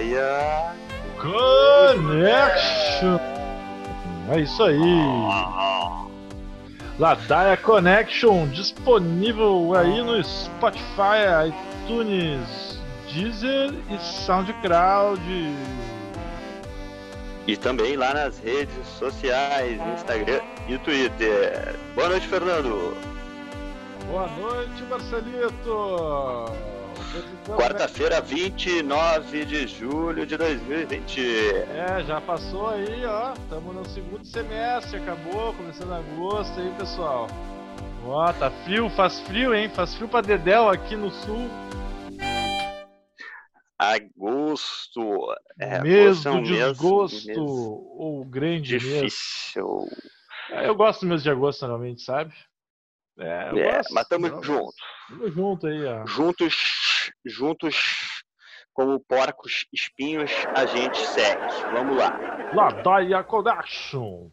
Ladaia Connection. É isso aí. Ladaia Connection disponível aí no Spotify, iTunes, Deezer e SoundCloud. E também lá nas redes sociais, Instagram e Twitter. Boa noite, Fernando. Boa noite, Marcelito. Quarta-feira, 29 de julho de 2020. É, já passou aí, ó. Estamos no segundo semestre, acabou, começando agosto aí, pessoal. Ó, tá frio, faz frio, hein? Faz frio pra Dedéu aqui no sul. Agosto. É, mês do desgosto, mês ou grande difícil. mês. Eu gosto do mês de agosto, normalmente, sabe? É, é gosto, mas estamos juntos. Tamo junto aí, ó. Juntos, juntos como porcos espinhos, a gente segue. Vamos lá. Ladaia Connection.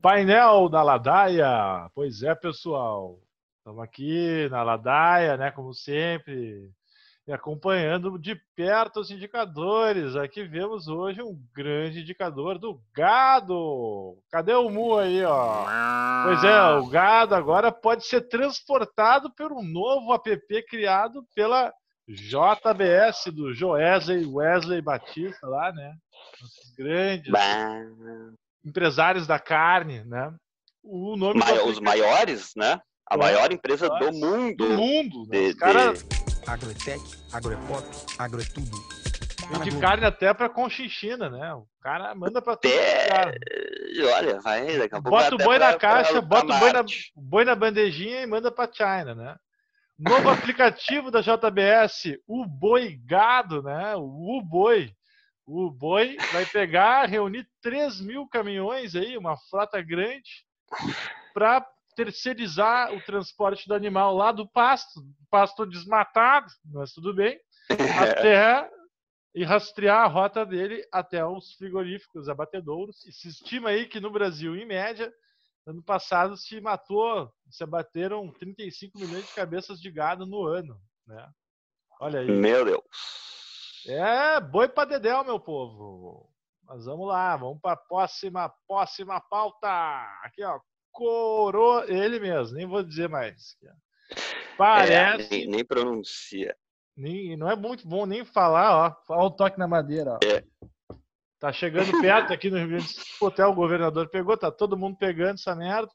Painel da Ladaia. Pois é, pessoal. Estamos aqui na Ladaia, né? Como sempre, e acompanhando de perto os indicadores. Aqui vemos hoje um grande indicador do gado. Cadê o Mu aí, ó? Pois é, o gado agora pode ser transportado por um novo app criado pela JBS do Joesley Wesley Batista lá, né? Os grandes bah. empresários da carne, né? O nome os maiores, né? A maior empresa do mundo. Do mundo. Né? Os caras Agrotec, Agropop, Agrotudo. Vende de carne até pra Conchinchina, né? O cara manda pra tudo. Até... Olha, vai, daqui a pouco Bota o boi pra, na caixa, bota o boi na, boi na bandejinha e manda pra China, né? Novo aplicativo da JBS, o Boi Gado, né? O Boi. O Boi vai pegar, reunir 3 mil caminhões aí, uma frota grande, para terceirizar o transporte do animal lá do pasto, pasto desmatado, mas tudo bem, até e rastrear a rota dele até os frigoríficos abatedouros. E se estima aí que no Brasil, em média, ano passado se matou, se abateram 35 milhões de cabeças de gado no ano, né? Olha aí. Meu Deus. É, boi para dedéu, meu povo. Mas vamos lá, vamos para a próxima, próxima pauta. Aqui, ó, Coro, ele mesmo, nem vou dizer mais. Parece. É, nem, nem, pronuncia. Nem, não é muito bom nem falar, ó. Olha o toque na madeira, ó. É. Tá chegando perto aqui no Rio Grande do Sul. Até o governador pegou, tá todo mundo pegando essa merda.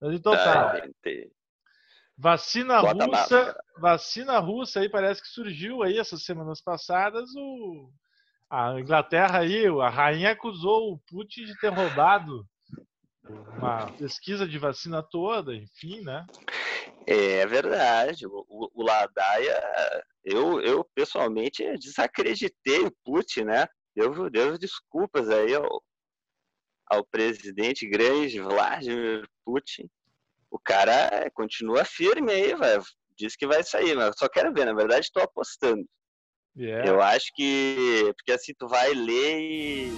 Mas então tá. Vacina Bota russa, vacina russa aí parece que surgiu aí essas semanas passadas. O, a Inglaterra aí, a rainha acusou o Putin de ter roubado uma pesquisa de vacina toda, enfim, né? É verdade. O, o, Ladaia, eu, eu pessoalmente desacreditei o Putin, né? Devo, devo desculpas aí ao, ao presidente grande Vladimir Putin. O cara continua firme aí, vai, diz que vai sair, mas só quero ver, na verdade estou apostando. Yeah. Eu acho que, porque assim, tu vai ler e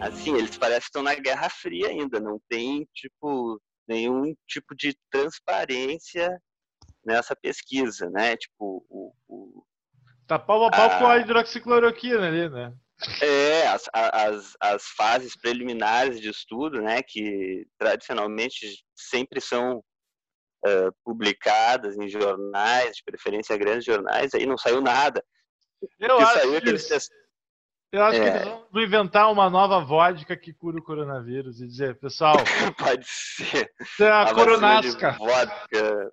assim, eles parecem que estão na Guerra Fria ainda, não tem, tipo, nenhum tipo de transparência nessa pesquisa, né? Tipo, o... o tá pau a pau a, com a hidroxicloroquina ali, né? É, as, as, as fases preliminares de estudo, né, que tradicionalmente sempre são uh, publicadas em jornais, de preferência grandes jornais, aí não saiu nada. Eu acho saiu é que eles eu acho é. que eles vão inventar uma nova vodka que cura o coronavírus e dizer, pessoal. Pode ser. Isso é a, a coronasca. Vodka.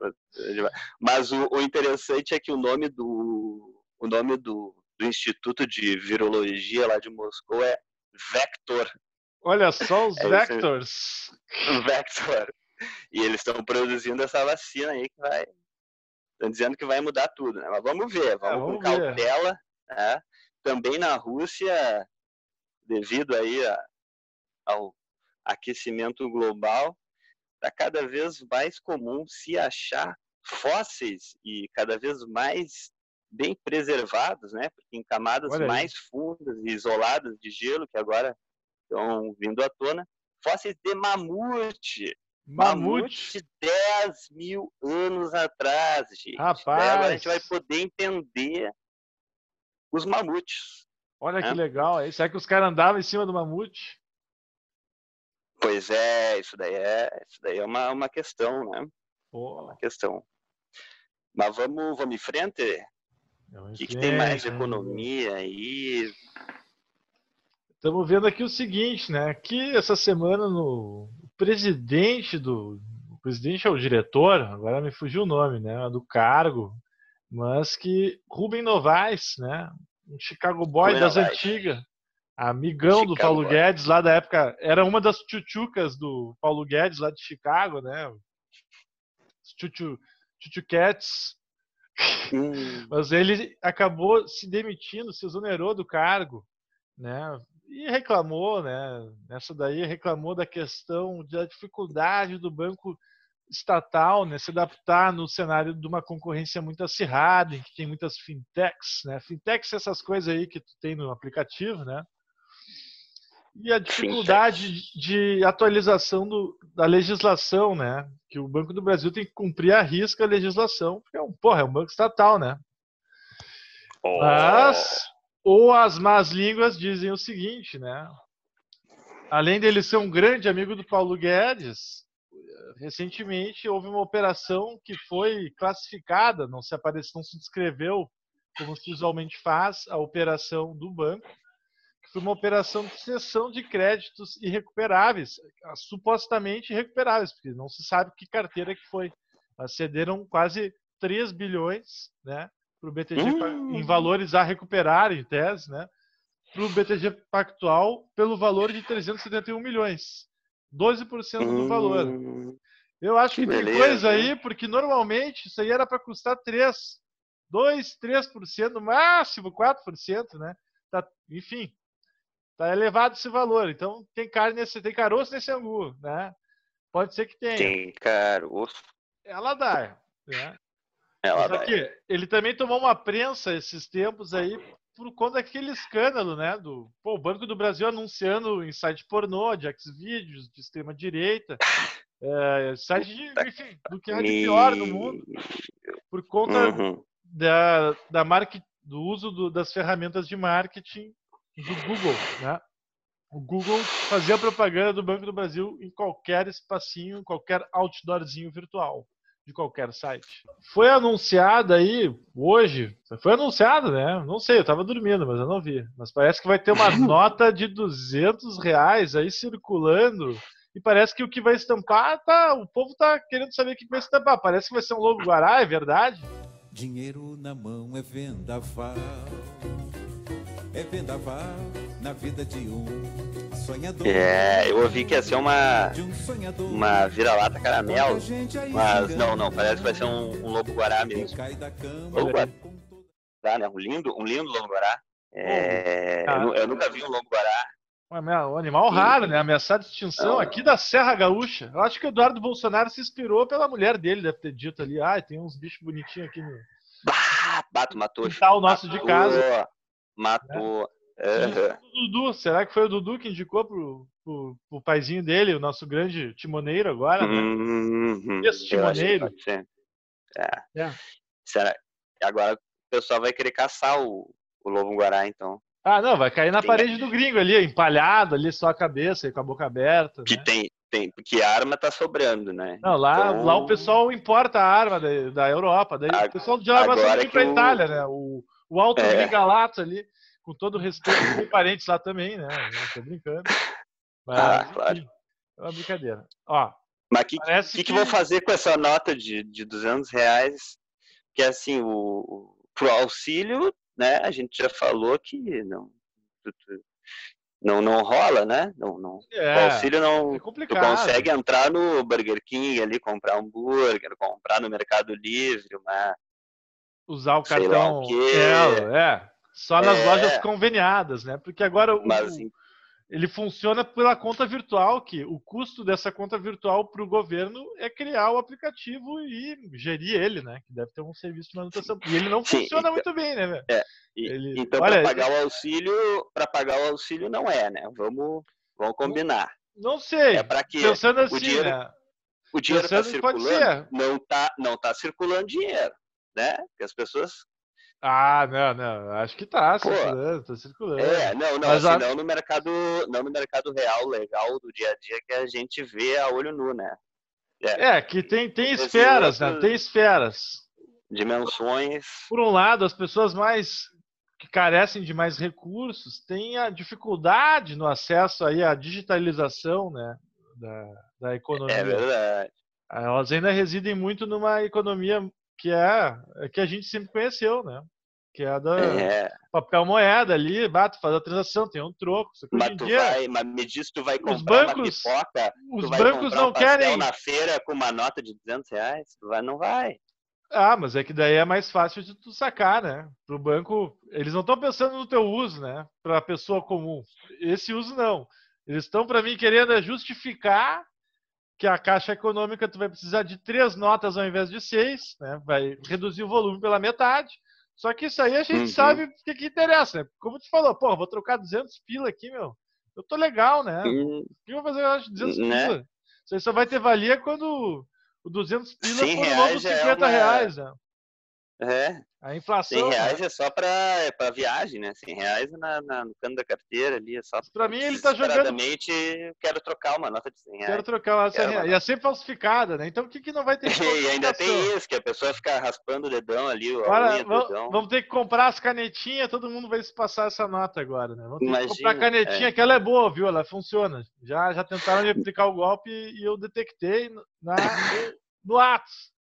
Mas o, o, interessante é que o nome do o nome do, do Instituto de Virologia lá de Moscou é Vector. Olha só os é Vectors. Vector. E eles estão produzindo essa vacina aí que vai. Estão dizendo que vai mudar tudo, né? Mas vamos ver, vamos, é, vamos com cautela. Né? Também na Rússia, devido aí a, ao aquecimento global, está cada vez mais comum se achar fósseis e cada vez mais bem preservados, né? Porque em camadas mais fundas e isoladas de gelo, que agora estão vindo à tona, fósseis de mamute. Mamute, mamute 10 mil anos atrás, gente. Rapaz. agora a gente vai poder entender os mamutes. Olha né? que legal. Será que os caras andavam em cima do mamute? Pois é, isso daí é, isso daí é uma, uma questão, né? Pô. Uma questão. Mas vamos, vamos em frente? O que, que, tem mais de economia aí? Estamos vendo aqui o seguinte, né? Que essa semana no o presidente do o presidente é o diretor, agora me fugiu o nome, né? Do cargo, mas que Rubem Novaes, né? Um Chicago Boy Rubem das Novaes. antigas, amigão Chicago do Paulo Boy. Guedes lá da época, era uma das tchutchucas do Paulo Guedes lá de Chicago, né? Cats. Hum. Mas ele acabou se demitindo, se exonerou do cargo, né? E reclamou, né? Nessa daí reclamou da questão da dificuldade do banco estatal, né, se adaptar no cenário de uma concorrência muito acirrada, em que tem muitas fintechs, né? Fintechs essas coisas aí que tu tem no aplicativo, né? E a dificuldade de atualização do, da legislação, né? Que o Banco do Brasil tem que cumprir a risca a legislação, porque é um, porra, é um banco estatal, né? Oh. Mas, ou as más línguas dizem o seguinte, né? Além dele ser um grande amigo do Paulo Guedes, recentemente houve uma operação que foi classificada, não se apareceu, não se descreveu como se usualmente faz a operação do banco, que foi uma operação de cessão de créditos irrecuperáveis, supostamente irrecuperáveis, porque não se sabe que carteira que foi. Mas cederam quase 3 bilhões né, para o BTG hum. em valores a recuperar, em tese, né, para o BTG Pactual pelo valor de 371 milhões. 12% do valor. Hum. Eu acho que, que tem coisa aí, porque normalmente isso aí era para custar 3, 2, 3%, no máximo 4%, né? Tá, enfim, tá elevado esse valor. Então tem carne nesse, tem caroço nesse angu, né? Pode ser que tenha. Tem caroço. Ela dá, né? Ela dá. Aqui, ele também tomou uma prensa esses tempos aí por conta daquele escândalo, né? Do pô, o Banco do Brasil anunciando em site pornô, de Xvideos, de extrema direita. É, site de, enfim, do que é de pior no mundo, por conta uhum. da, da market, do uso do, das ferramentas de marketing do Google, né? O Google fazia propaganda do Banco do Brasil em qualquer espacinho, qualquer outdoorzinho virtual de qualquer site. Foi anunciado aí hoje, foi anunciado, né? Não sei, eu tava dormindo, mas eu não vi. Mas parece que vai ter uma nota de 200 reais aí circulando e parece que o que vai estampar, tá, o povo tá querendo saber o que vai estampar. Parece que vai ser um lobo guará, é verdade? Dinheiro na mão é vendaval. É vendaval na vida de um sonhador. É, eu ouvi que ia ser uma uma vira-lata caramelo, mas não, não, parece que vai ser um, um lobo guará mesmo. Lobo guará, né? Um lindo, um lindo lobo guará. É, eu, eu nunca vi um lobo guará. Um animal raro, né? Ameaçado de extinção aqui da Serra Gaúcha. Eu acho que o Eduardo Bolsonaro se inspirou pela mulher dele, deve ter dito ali. Ah, tem uns bichos bonitinhos aqui no. bato, matou. o nosso de casa. Matou. É. O Dudu, será que foi o Dudu que indicou pro, pro, pro paizinho dele, o nosso grande timoneiro agora, né? Uhum. Esse timoneiro. É. é. Será? Agora o pessoal vai querer caçar o, o lobo guará, então. Ah, não, vai cair na tem... parede do gringo ali, empalhado ali, só a cabeça, com a boca aberta. Que né? tem, tem, porque a arma tá sobrando, né? Não, lá, então... lá o pessoal importa a arma da, da Europa, daí a... o pessoal de arma sempre pra o... Itália, né? O, o Alto é. Ali, com todo respeito, tem parentes lá também, né? Eu tô brincando. Mas, ah, claro. Enfim, é uma brincadeira. Ó, Mas o que, que, que, que vou fazer com essa nota de, de 200 reais? Que assim, o, pro auxílio né? A gente já falou que não não, não rola, né? Não, não, é, o auxílio não. É tu consegue entrar no Burger King ali, comprar hambúrguer, comprar no Mercado Livre, uma, usar o cartão o é, é, só nas é, lojas conveniadas, né? Porque agora o, mas, ele funciona pela conta virtual, que o custo dessa conta virtual para o governo é criar o aplicativo e gerir ele, né? Que deve ter um serviço de manutenção. E ele não Sim, funciona então- muito bem, né? É, E- Ele- então, para pagar o auxílio, para pagar o auxílio não é, né? Vamos, vamos combinar. Não sei. É para que Pensando assim, dinheiro- né? o dinheiro está circulando, ser. não tá, não tá circulando dinheiro, né? Porque as pessoas Ah, não, não. Acho que tá Pô, circulando, tá circulando. É, não, não, Mas assim, a- não no mercado, não no mercado real, legal do dia a dia que a gente vê a olho nu, né? É, que tem, tem esferas, né? Tem esferas. Dimensões. Por um lado, as pessoas mais que carecem de mais recursos têm a dificuldade no acesso aí à digitalização, né? Da, da economia. É verdade. Elas ainda residem muito numa economia que é a que a gente sempre conheceu, né? Que é da É, papel moeda ali, bato, faz a transação, tem um troco. Mas tu dia, vai, mas me diz tu vai Os comprar bancos- uma pipoca, os tu vai bancos comprar não um querem. na feira com uma nota de 200 reais, tu vai, não vai. Ah, mas é que daí é mais fácil de tu sacar, né? Pro banco, eles não estão pensando no teu uso, né? Para a pessoa comum. Esse uso não. Eles estão para mim querendo é justificar que a caixa econômica tu vai precisar de três notas ao invés de seis, né? Vai reduzir o volume pela metade. Só que isso aí a gente Uhum. sabe o que, que interessa, né? Como tu falou, pô, vou trocar 200 pila aqui, meu. Eu tô legal, né? Hum, O que eu vou fazer eu acho 200 Né? pila? Isso aí só vai ter valia quando o 200 pila 100 for novo reais já é 50 uma- reais, né? É, A 100 inflação, né? reais é só pra, é pra viagem, né? 100 reais na, na- no canto da carteira ali, é só Pra mim, ele tá jogando- quero trocar uma nota de 100 reais. Quero trocar essa Quero uma E é sempre falsificada, né? Então o que, que não vai ter E ainda tem isso, que a pessoa fica raspando o dedão ali, Agora, vamos, dedão. vamos ter que comprar as canetinhas, todo mundo vai se passar essa nota agora, né? Vamos ter que Imagina, comprar a canetinha, que ela é boa, viu? Ela funciona. Já, já tentaram aplicar o golpe e eu detectei na, no, no Atos.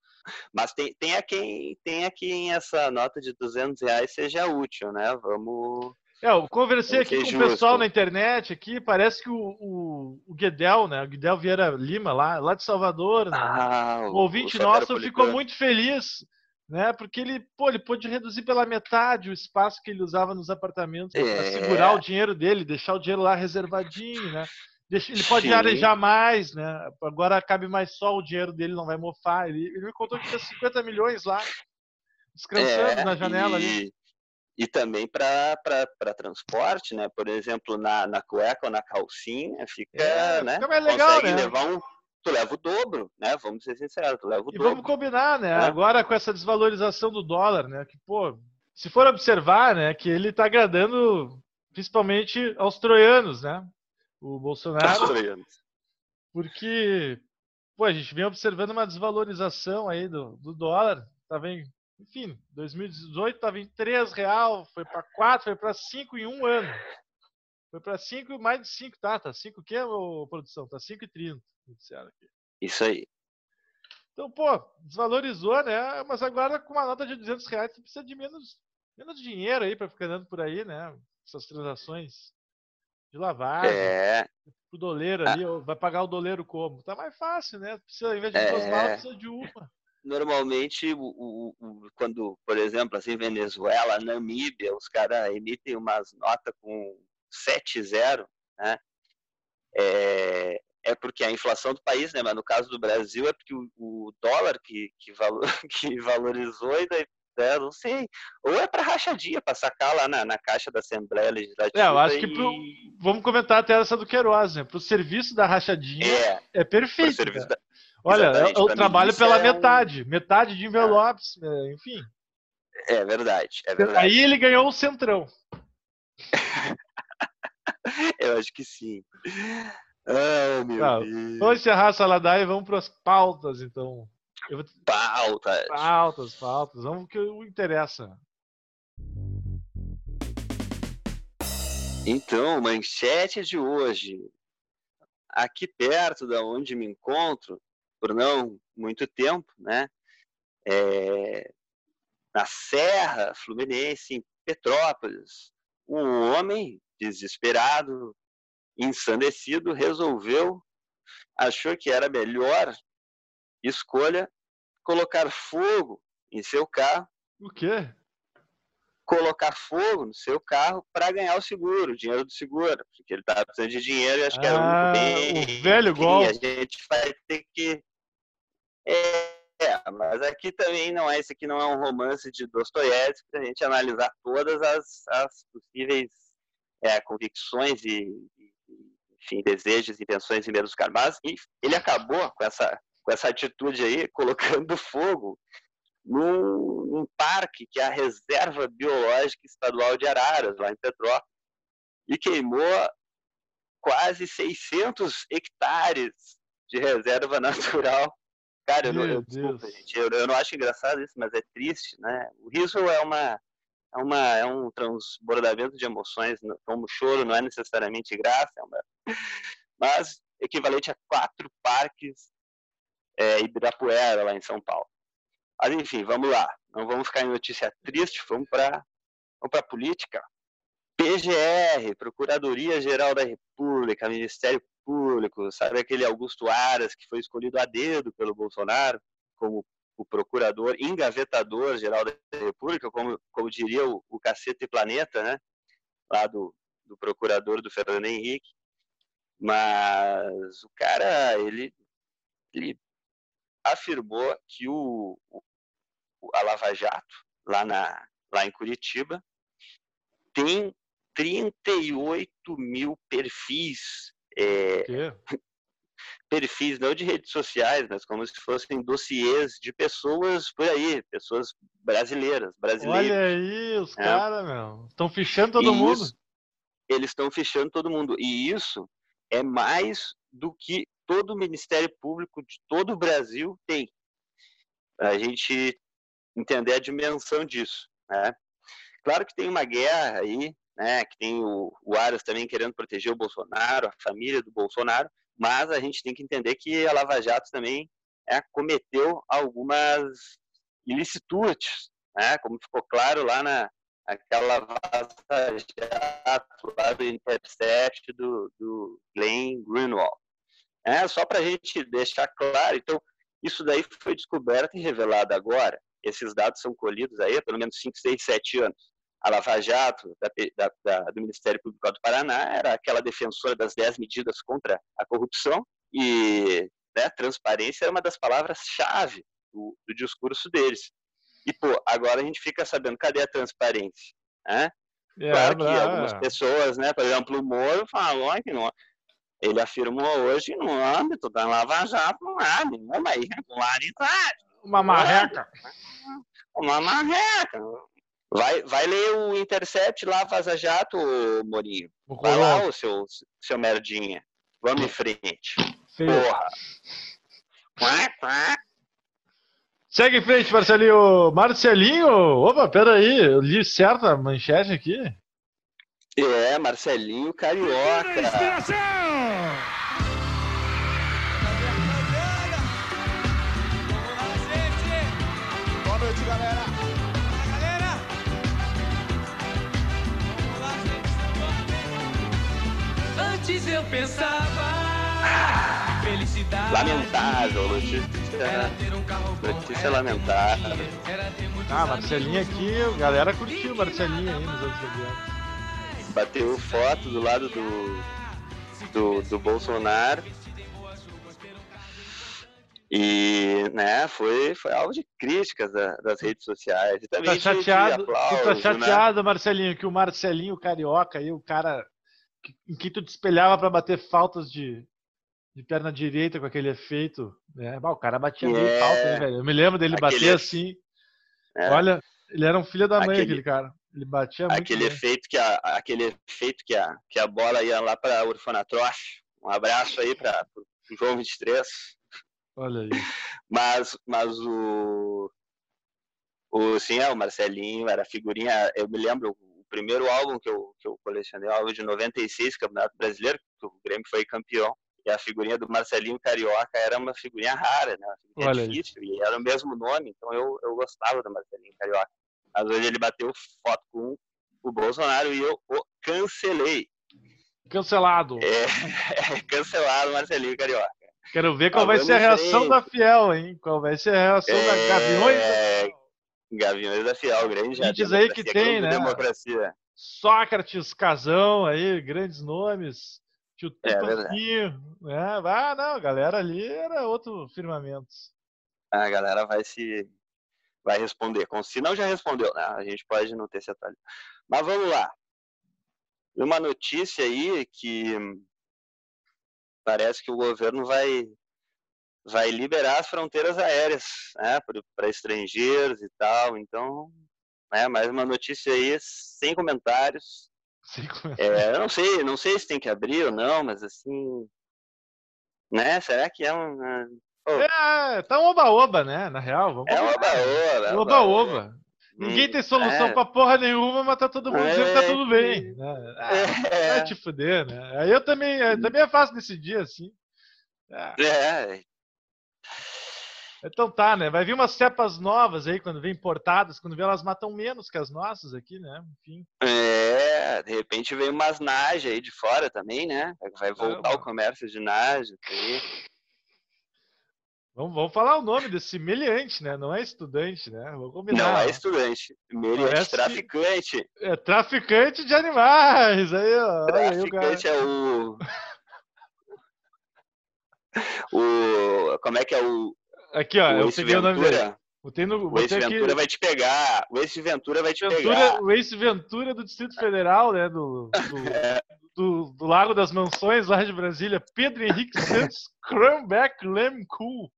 Mas tem, tem, a quem, tem a quem essa nota de 200 reais seja útil, né? Vamos... É, eu conversei aqui com o pessoal na internet aqui, parece que o, o, o Guedel, né? O Guedel Vieira Lima, lá, lá de Salvador, né? Ah, o ouvinte nosso ficou muito feliz, né? Porque ele, pô, ele pôde reduzir pela metade o espaço que ele usava nos apartamentos para É. segurar o dinheiro dele, deixar o dinheiro lá reservadinho, né? Ele pode Sim. arejar mais, né? Agora cabe mais só, o dinheiro dele não vai mofar. Ele, ele me contou que tinha 50 milhões lá, descansando na janela É, e, ali. E também para transporte, né? Por exemplo, na, na cueca ou na calcinha, fica, É, né? fica mais legal, Consegue né? levar um... Tu leva o dobro, né? Vamos ser sinceros, tu leva o E dobro. vamos combinar, né? É. Agora com essa desvalorização do dólar, né? Que, pô, se for observar, né? Que ele tá agradando principalmente aos troianos, né? O Bolsonaro, porque, pô, a gente vem observando uma desvalorização aí do, do dólar. Tava em, enfim, 2018 tava em 3 real, foi para 4, foi para 5 em um ano. Foi para 5, mais de 5, tá? Tá 5 o quê, ô, produção? Tá 5,30, me disseram aqui. Isso aí. Então, pô, desvalorizou, né? Mas agora com uma nota de 200 reais, você precisa de menos, menos dinheiro aí para ficar andando por aí, né? Essas transações de lavagem, É, o doleiro ali, ó, vai pagar o doleiro como? Tá mais fácil, né? Precisa, ao invés de duas É. malas, precisa de uma. normalmente, o, o- o- quando, por exemplo, assim, Venezuela, Namíbia, os caras emitem umas notas com 7-0, né? É, é porque a inflação do país, né? Mas no caso do Brasil é porque o, o dólar que, que, valo- que valorizou e daí, né, não sei. Ou é para rachadinha, para sacar lá na, na caixa da Assembleia Legislativa. É, eu acho que e- pro- Vamos comentar até essa do Queiroz, né? Pro serviço da rachadinha É, é, perfeito. da... Olha, exatamente, eu, eu pra mim trabalho pela é metade, metade de envelopes, é, enfim. É verdade, é verdade. Aí ele ganhou o centrão. Eu acho que sim. Ai, meu Tá, Deus. Vamos encerrar essa ladaia e vamos para as pautas, então. Vou Pauta. Pautas, pautas. Vamos que o interessa. Então, manchete de hoje. Aqui perto da onde me encontro, por não muito tempo, né? é, na Serra Fluminense, em Petrópolis, um homem desesperado, ensandecido, resolveu, achou que era a melhor escolha colocar fogo em seu carro O quê? colocar fogo no seu carro para ganhar o seguro, o dinheiro do seguro, porque ele estava precisando de dinheiro e acho que era Ah, o único bem o velho golpe. A gente vai ter que. É, mas aqui também não é, esse aqui não é um romance de Dostoiévski para a gente analisar todas as, as possíveis é, convicções e, e, enfim, desejos, intenções e medos do cara. Mas e ele acabou com essa, com essa atitude aí, colocando fogo num, num parque que é a Reserva Biológica Estadual de Araras, lá em Petrópolis, e queimou quase 600 hectares de reserva natural. Cara, eu, eu, desculpa, gente, eu, eu não acho engraçado isso, mas é triste, né? O riso é uma é uma é um transbordamento de emoções, como o choro não é necessariamente graça, é uma, mas equivalente a quatro parques é, Ibirapuera lá em São Paulo. Mas enfim, vamos lá. Não vamos ficar em notícia triste, vamos para vamos para política. PGR, Procuradoria Geral da República, Ministério Público, sabe aquele Augusto Aras que foi escolhido a dedo pelo Bolsonaro como o procurador engavetador geral da República, como, como diria o, o Cacete Planeta, né? Lá do, do procurador do Fernando Henrique. Mas o cara, ele, ele afirmou que o, o- a Lava Jato, lá, na, lá em Curitiba, tem 38 mil perfis, é, perfis não de redes sociais, mas como se fossem dossiês de pessoas por aí, pessoas brasileiras, brasileiros. Olha aí, os É. caras, meu. Estão fichando todo E mundo. isso- eles estão fechando todo mundo. E isso é mais do que todo o Ministério Público de todo o Brasil tem. A gente entender a dimensão disso. Né? Claro que tem uma guerra aí, né? que tem o, o Aras também querendo proteger o Bolsonaro, a família do Bolsonaro, mas a gente tem que entender que a Lava Jato também é, cometeu algumas ilicitudes, né? como ficou claro lá na aquela vaza jato lá do Intercept do, do Glenn Greenwald. É, só para a gente deixar claro, então, isso daí foi descoberto e revelado agora. Esses dados são colhidos aí há pelo menos 5, 6, 7 anos. A Lava Jato, da, da, da, do Ministério Público do Paraná, era aquela defensora das 10 medidas contra a corrupção e né, transparência era uma das palavras-chave do, do discurso deles. E, pô, agora a gente fica sabendo, cadê a transparência? Né? É, claro que é. algumas pessoas, né, por exemplo, o Moro falou que não, ele afirmou hoje no âmbito da Lava Jato não há nenhuma irregularidade, Uma marreca. uma marreca. Vai, vai ler o Intercept lá, Vaza Jato, Morinho. Vai lá, o seu, seu merdinha. Vamos em frente. Feio. Porra. Quá, quá. Segue em frente, Marcelinho. Marcelinho, opa, peraí, eu li certo a manchete aqui. É, Marcelinho Carioca. Boa noite, galera. Galera! Vamos lá, gente. Antes eu pensava felicidade. Lamentável, notícia, Era ter um carro bom. notícia era lamentável. Ah, Marcelinho aqui, a galera curtiu Marcelinho aí nos anos 90. Bateu foto do lado do, do, do Bolsonaro. E, né, foi, foi alvo de críticas da- das redes sociais. E também Tá chateado, tá aplauso, né? chateado, Marcelinho, que o Marcelinho carioca aí, o cara que- em que tu te espelhava pra bater faltas de, de perna direita com aquele efeito, né? Bah, o cara batia meio É. falta, hein, velho? Eu me lembro dele Aquele bater assim. É. Olha, ele era um filho da mãe, aquele, Aquele- cara. Ele batia aquele efeito que a, aquele efeito que a, que a bola ia lá para a Orfanatrofe. Um abraço aí para o João 23. Olha aí. Mas, mas o, o sim, é, o Marcelinho era figurinha. Eu me lembro o primeiro álbum que eu, que eu colecionei, o álbum de 96, Campeonato Brasileiro, que o Grêmio foi campeão. E a figurinha do Marcelinho Carioca era uma figurinha rara, né? Uma figurinha Olha aí. difícil, e era o mesmo nome, então eu, eu gostava do Marcelinho Carioca. Mas hoje ele bateu foto com o Bolsonaro e eu o cancelei. Cancelado. É, cancelado o Marcelinho Carioca. Quero ver qual Mas vai ser a reação da Fiel, hein? Qual vai ser a reação da Gaviões? É, Gaviões da Fiel, grande já. diz aí que tem, né? Democracia. Sócrates, Casão aí, grandes nomes. Tio É Tupancinho, né? Ah, não, a galera ali era outro firmamento. A galera vai se. Vai responder. Se não já respondeu, né? A gente pode não ter se atualizado. Mas vamos lá. Uma notícia aí que parece que o governo vai vai liberar as fronteiras aéreas, né, para estrangeiros e tal. Então, né, mais uma notícia aí sem comentários. É, eu não sei, não sei se tem que abrir ou não, mas assim, né? Será que é um É, tá um oba-oba, né? Na real, vamos é é uma Oba-oba. Ninguém Hum, tem solução é. pra porra nenhuma, mas tá todo mundo dizendo que tá É. tudo bem. né? Ah, É. Vai te fuder, né? Aí eu também, é, também é fácil decidir assim. Ah, É, então tá, né? Vai vir umas cepas novas aí, quando vem importadas, quando vê elas matam menos que as nossas aqui, né? Enfim. é, de repente vem umas naja aí de fora também, né? Vai voltar o comércio de naja. aí. Vamos, vamos falar o nome desse meliante, né? Não é estudante, né? Vou combinar. Não é estudante, meliante Parece traficante. É traficante de animais. Aí, ó. Olha aí o. Traficante é o. O. Como é que é o. Aqui, ó. o Eu peguei o nome dele. Ventura? Botei no. O Ace Botei aqui. Ventura vai te pegar. O Ace Ventura vai te Ventura, pegar. o Ace Ventura do Distrito Federal, né? Do, do, É. do, do Lago das Mansões, lá de Brasília. Pedro Henrique Santos Cranbeck Lem Cool.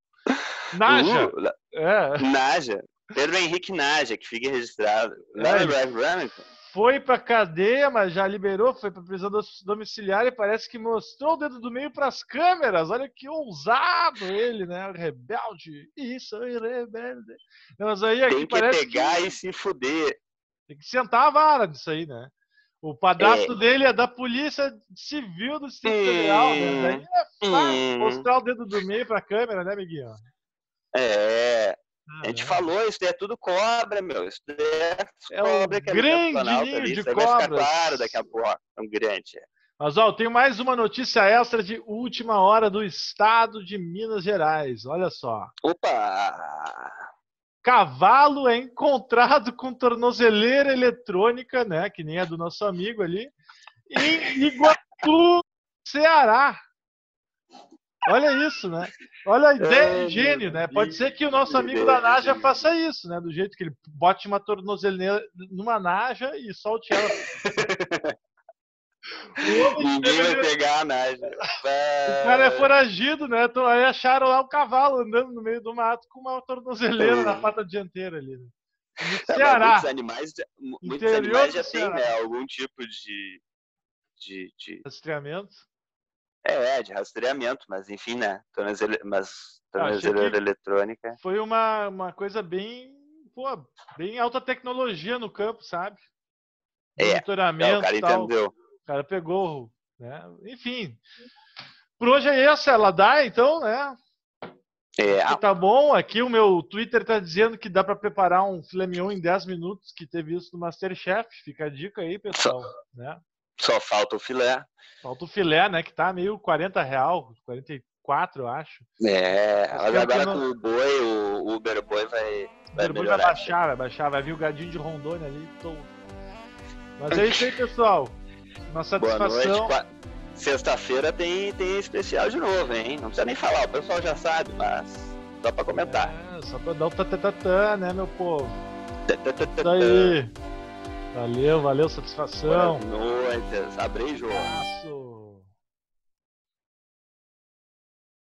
Naja. Uh, É. Naja. Pedro Henrique Naja, que fica registrado. É, Brad Remington. Foi pra cadeia, mas já liberou, foi pra prisão domiciliar e parece que mostrou o dedo do meio pras câmeras. Olha que ousado ele, né? Rebelde. Isso aí, rebelde. Não, Mas aí aqui Tem que parece pegar que e se fuder. tem que sentar a vara disso aí, né? O padrasto É. dele é da Polícia Civil do Distrito Federal, né? Hum. Daí é fácil Hum. mostrar o dedo do meio pra câmera, né, amiguinho? É. A gente Ah, falou, isso daí é tudo cobra, meu. Isso daí é, É um cobra grande Planalto ninho ali, de cobras. claro daqui a pouco. É um grande. Mas ó, eu tenho mais uma notícia extra de última hora do estado de Minas Gerais. Olha só. Opa! Cavalo é encontrado com tornozeleira eletrônica, né? Que nem a do nosso amigo ali, em Iguatu, Ceará. Olha isso, né? Olha a ideia Ai, de gênio, né? Pode ser que o nosso amigo ideia da Naja faça isso, né? Do jeito que ele bote uma tornozeleira numa Naja e solte ela. Ninguém vai pegar a Naja. o cara é foragido, né? Então, aí acharam lá o cavalo andando no meio do mato com uma tornozeleira na pata dianteira ali. Né? É, Ceará. Muitos animais, mu- muitos animais já têm né, algum tipo de, de, de- Rastreamento. É, de rastreamento, mas enfim, né? Tornozele, mas Ah, tornozeleira eletrônica. Foi uma, uma coisa bem, pô, bem alta tecnologia no campo, sabe? É, É, Monitoramento o cara e tal. O cara pegou, né? Enfim. Por hoje é essa, ela dá, então, né? É, Tá bom, aqui o meu Twitter tá dizendo que dá pra preparar um filé mignon em 10 minutos, que teve isso no Masterchef. Fica a dica aí, pessoal, né? só falta o filé. Falta o filé, né? Que tá meio 40 real, 44, eu acho. É, mas pior agora eu com o boi, o Uber Boi vai, vai Depois vai baixar, vai baixar, vai vir o gadinho de Rondônia ali. Tô... Mas é isso aí, pessoal. Uma Boa noite. satisfação. Sexta-feira tem, tem especial de novo, hein? Não precisa nem falar, o pessoal já sabe, mas só pra comentar. É, só pra dar o tatatã, né, meu povo? Isso aí. Valeu, valeu, satisfação. Boa noite. Abraço.